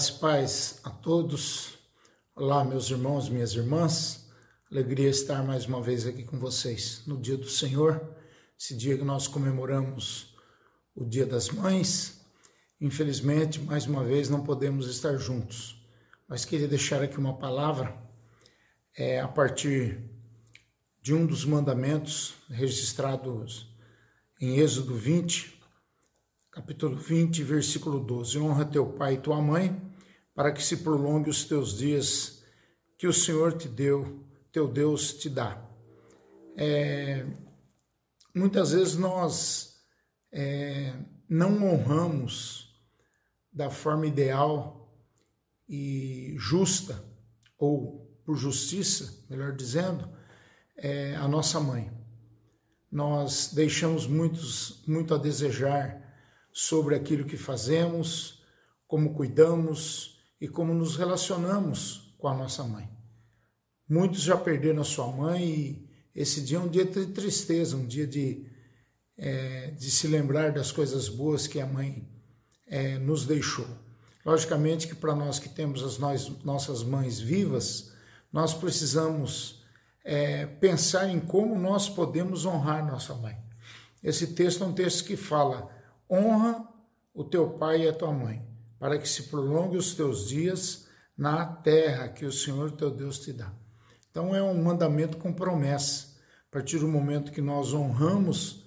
Graças e paz a todos. Olá, meus irmãos, minhas irmãs. Alegria estar mais uma vez aqui com vocês no dia do Senhor, esse dia que nós comemoramos o Dia das Mães. Infelizmente, mais uma vez não podemos estar juntos, mas queria deixar aqui uma palavra é, a partir de um dos mandamentos registrados em Êxodo 20, capítulo 20, versículo 12: Honra teu pai e tua mãe, para que se prolongue os teus dias que o Senhor te deu, teu Deus te dá. É, muitas vezes nós é, não honramos da forma ideal e justa, ou por justiça, melhor dizendo, é, a nossa mãe. Nós deixamos muitos, muito a desejar sobre aquilo que fazemos, como cuidamos e como nos relacionamos com a nossa mãe. Muitos já perderam a sua mãe e esse dia é um dia de tristeza, um dia de, é, de se lembrar das coisas boas que a mãe é, nos deixou. Logicamente que para nós que temos as nós, nossas mães vivas, nós precisamos é, pensar em como nós podemos honrar nossa mãe. Esse texto é um texto que fala Honra o teu pai e a tua mãe, para que se prolongue os teus dias na terra que o Senhor teu Deus te dá. Então é um mandamento com promessa. A partir do momento que nós honramos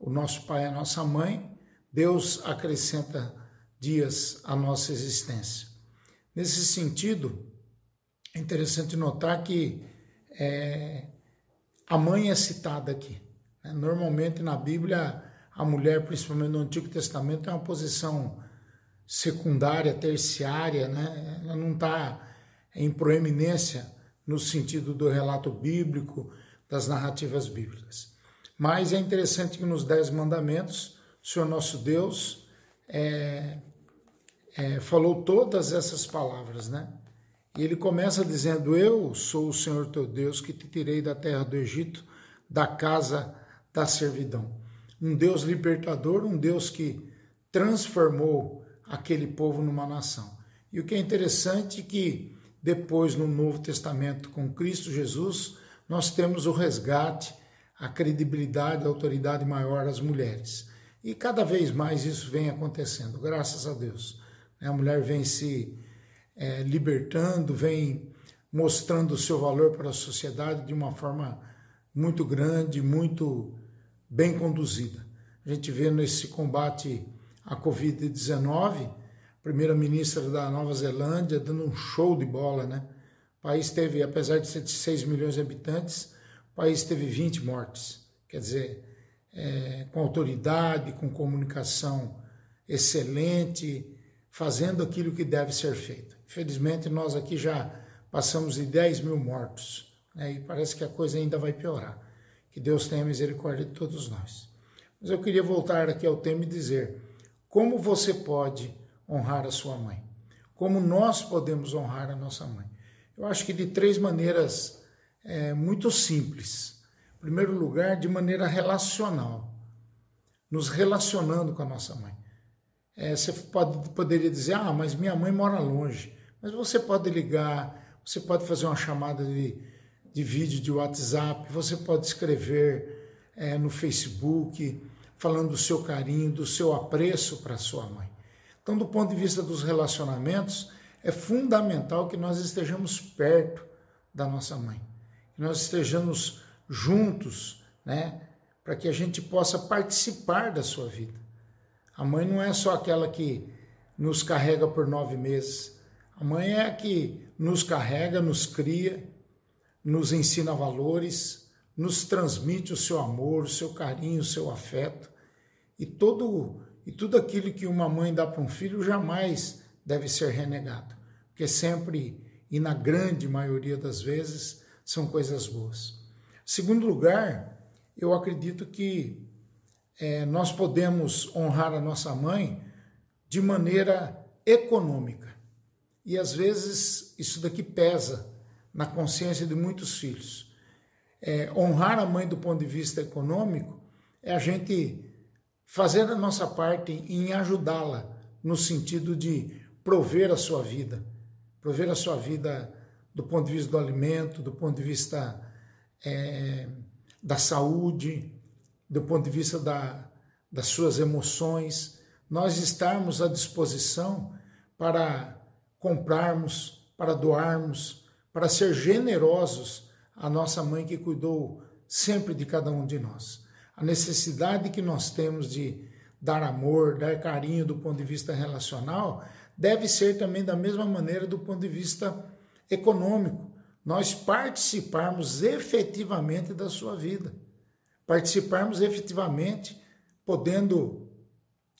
o nosso pai e a nossa mãe, Deus acrescenta dias à nossa existência. Nesse sentido, é interessante notar que é, a mãe é citada aqui. Né? Normalmente na Bíblia a mulher, principalmente no Antigo Testamento, é uma posição secundária, terciária, né? ela não está em proeminência no sentido do relato bíblico, das narrativas bíblicas. Mas é interessante que nos Dez Mandamentos, o Senhor nosso Deus é, é, falou todas essas palavras, né? E ele começa dizendo: Eu sou o Senhor teu Deus que te tirei da terra do Egito, da casa da servidão um Deus libertador, um Deus que transformou aquele povo numa nação. E o que é interessante é que depois no Novo Testamento com Cristo Jesus, nós temos o resgate, a credibilidade, a autoridade maior às mulheres. E cada vez mais isso vem acontecendo, graças a Deus. A mulher vem se é, libertando, vem mostrando o seu valor para a sociedade de uma forma muito grande, muito bem conduzida. A gente vê nesse combate à Covid-19, primeira-ministra da Nova Zelândia dando um show de bola, né? O país teve, apesar de ser de 6 milhões de habitantes, o país teve 20 mortes. Quer dizer, é, com autoridade, com comunicação excelente, fazendo aquilo que deve ser feito. Infelizmente, nós aqui já passamos de 10 mil mortos né? e parece que a coisa ainda vai piorar. Que Deus tenha misericórdia de todos nós. Mas eu queria voltar aqui ao tema e dizer: como você pode honrar a sua mãe? Como nós podemos honrar a nossa mãe? Eu acho que de três maneiras é, muito simples. Em primeiro lugar, de maneira relacional, nos relacionando com a nossa mãe. É, você pode, poderia dizer, ah, mas minha mãe mora longe. Mas você pode ligar, você pode fazer uma chamada de de vídeo de WhatsApp, você pode escrever é, no Facebook, falando do seu carinho, do seu apreço para sua mãe. Então, do ponto de vista dos relacionamentos, é fundamental que nós estejamos perto da nossa mãe, que nós estejamos juntos, né, para que a gente possa participar da sua vida. A mãe não é só aquela que nos carrega por nove meses. A mãe é a que nos carrega, nos cria, nos ensina valores, nos transmite o seu amor, o seu carinho, o seu afeto. E todo e tudo aquilo que uma mãe dá para um filho jamais deve ser renegado, porque sempre e na grande maioria das vezes são coisas boas. Segundo lugar, eu acredito que é, nós podemos honrar a nossa mãe de maneira econômica. E às vezes isso daqui pesa na consciência de muitos filhos. É, honrar a mãe do ponto de vista econômico é a gente fazer a nossa parte em ajudá-la no sentido de prover a sua vida, prover a sua vida do ponto de vista do alimento, do ponto de vista é, da saúde, do ponto de vista da, das suas emoções, nós estarmos à disposição para comprarmos, para doarmos, para ser generosos à nossa mãe que cuidou sempre de cada um de nós. A necessidade que nós temos de dar amor, dar carinho do ponto de vista relacional, deve ser também da mesma maneira do ponto de vista econômico. Nós participarmos efetivamente da sua vida, participarmos efetivamente, podendo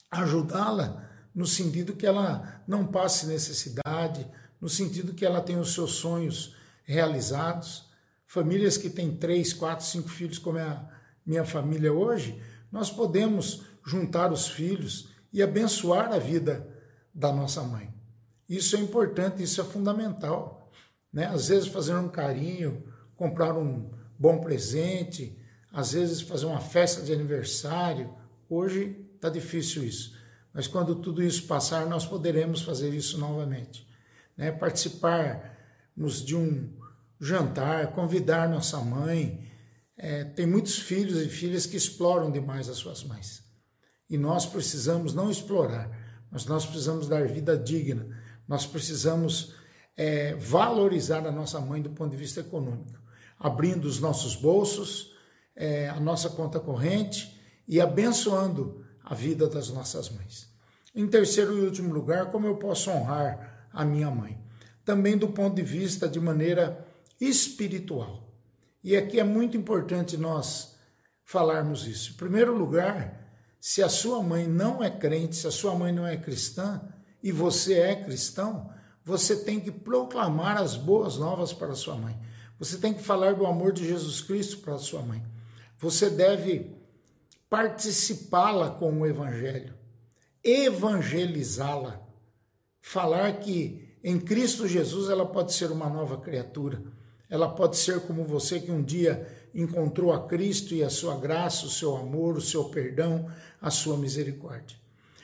ajudá-la no sentido que ela não passe necessidade, no sentido que ela tenha os seus sonhos realizados. Famílias que têm três, quatro, cinco filhos, como é a minha família hoje, nós podemos juntar os filhos e abençoar a vida da nossa mãe. Isso é importante, isso é fundamental. Né? Às vezes fazer um carinho, comprar um bom presente, às vezes fazer uma festa de aniversário. Hoje está difícil isso, mas quando tudo isso passar, nós poderemos fazer isso novamente. Né? Participarmos de um jantar, convidar nossa mãe. É, tem muitos filhos e filhas que exploram demais as suas mães. E nós precisamos não explorar, mas nós precisamos dar vida digna. Nós precisamos é, valorizar a nossa mãe do ponto de vista econômico, abrindo os nossos bolsos, é, a nossa conta corrente e abençoando a vida das nossas mães. Em terceiro e último lugar, como eu posso honrar a minha mãe? Também do ponto de vista de maneira espiritual. E aqui é muito importante nós falarmos isso. Em primeiro lugar, se a sua mãe não é crente, se a sua mãe não é cristã e você é cristão, você tem que proclamar as boas novas para sua mãe. Você tem que falar do amor de Jesus Cristo para sua mãe. Você deve participá-la com o evangelho, evangelizá-la, falar que em Cristo Jesus ela pode ser uma nova criatura. Ela pode ser como você que um dia encontrou a Cristo e a sua graça, o seu amor, o seu perdão, a sua misericórdia.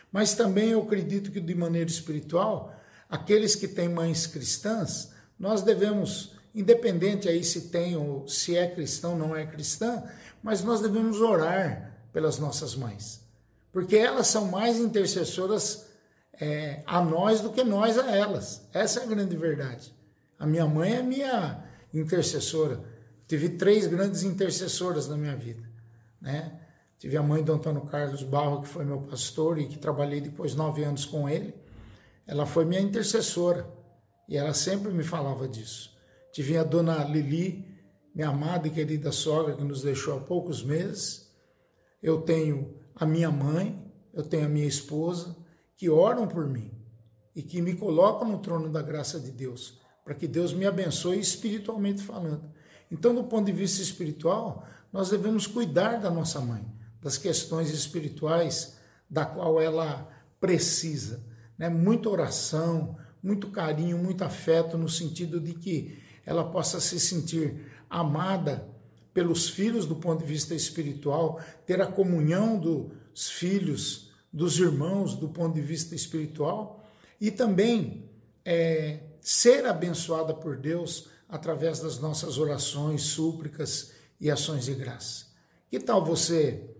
Mas também eu acredito que de maneira espiritual, aqueles que têm mães cristãs, nós devemos, independente aí se tem ou se é cristão ou não é cristã, mas nós devemos orar pelas nossas mães, porque elas são mais intercessoras é, a nós do que nós a elas. Essa é a grande verdade. A minha mãe é minha intercessora Tive três grandes intercessoras na minha vida, né? Tive a mãe do Antônio Carlos Barro, que foi meu pastor e que trabalhei depois nove anos com ele. Ela foi minha intercessora e ela sempre me falava disso. Tive a dona Lili, minha amada e querida sogra, que nos deixou há poucos meses. Eu tenho a minha mãe, eu tenho a minha esposa, que oram por mim e que me colocam no trono da graça de Deus, para que Deus me abençoe espiritualmente falando. Então, do ponto de vista espiritual, nós devemos cuidar da nossa mãe, das questões espirituais da qual ela precisa. Né? Muita oração, muito carinho, muito afeto, no sentido de que ela possa se sentir amada pelos filhos do ponto de vista espiritual, ter a comunhão dos filhos, dos irmãos do ponto de vista espiritual e também é, ser abençoada por Deus através das nossas orações, súplicas e ações de graça. Que tal você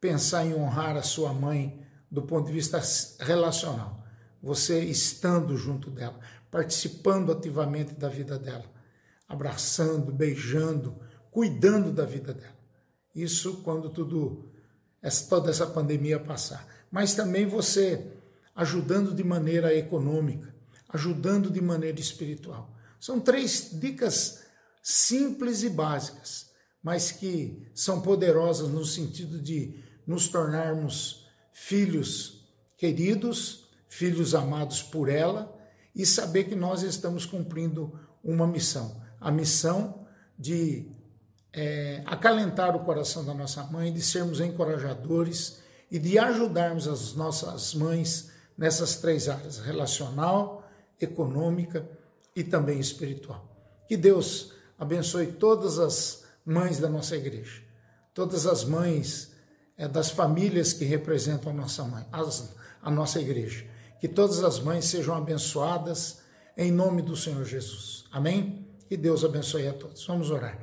pensar em honrar a sua mãe do ponto de vista relacional? Você estando junto dela, participando ativamente da vida dela, abraçando, beijando, cuidando da vida dela. Isso quando tudo toda essa pandemia passar. Mas também você ajudando de maneira econômica, ajudando de maneira espiritual. São três dicas simples e básicas, mas que são poderosas no sentido de nos tornarmos filhos queridos, filhos amados por ela e saber que nós estamos cumprindo uma missão a missão de é, acalentar o coração da nossa mãe, de sermos encorajadores e de ajudarmos as nossas mães nessas três áreas: relacional, econômica e também espiritual. Que Deus abençoe todas as mães da nossa igreja, todas as mães é, das famílias que representam a nossa mãe, as, a nossa igreja. Que todas as mães sejam abençoadas em nome do Senhor Jesus. Amém? Que Deus abençoe a todos. Vamos orar.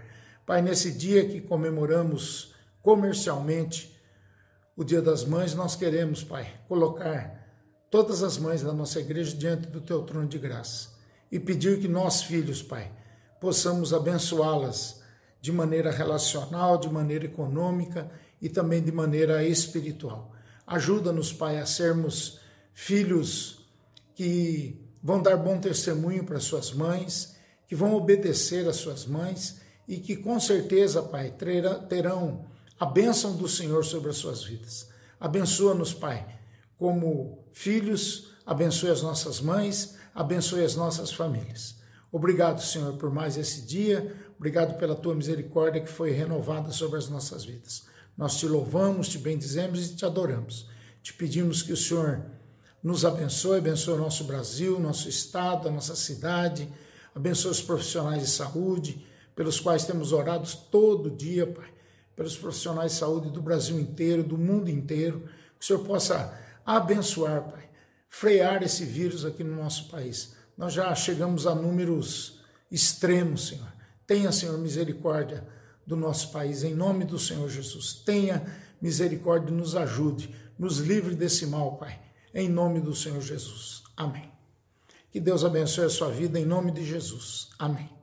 Pai, nesse dia que comemoramos comercialmente o Dia das Mães, nós queremos, Pai, colocar todas as mães da nossa igreja diante do teu trono de graça e pedir que nós, filhos, Pai, possamos abençoá-las de maneira relacional, de maneira econômica e também de maneira espiritual. Ajuda-nos, Pai, a sermos filhos que vão dar bom testemunho para suas mães, que vão obedecer às suas mães e que com certeza, Pai, terão a bênção do Senhor sobre as suas vidas. Abençoa-nos, Pai, como filhos, abençoe as nossas mães, abençoe as nossas famílias. Obrigado, Senhor, por mais esse dia. Obrigado pela tua misericórdia que foi renovada sobre as nossas vidas. Nós te louvamos, te bendizemos e te adoramos. Te pedimos que o Senhor nos abençoe, abençoe o nosso Brasil, nosso estado, a nossa cidade, abençoe os profissionais de saúde, pelos quais temos orado todo dia, Pai, pelos profissionais de saúde do Brasil inteiro, do mundo inteiro, que o Senhor possa abençoar, Pai, frear esse vírus aqui no nosso país. Nós já chegamos a números extremos, Senhor. Tenha, Senhor, misericórdia do nosso país, em nome do Senhor Jesus. Tenha misericórdia e nos ajude, nos livre desse mal, Pai, em nome do Senhor Jesus. Amém. Que Deus abençoe a sua vida, em nome de Jesus. Amém.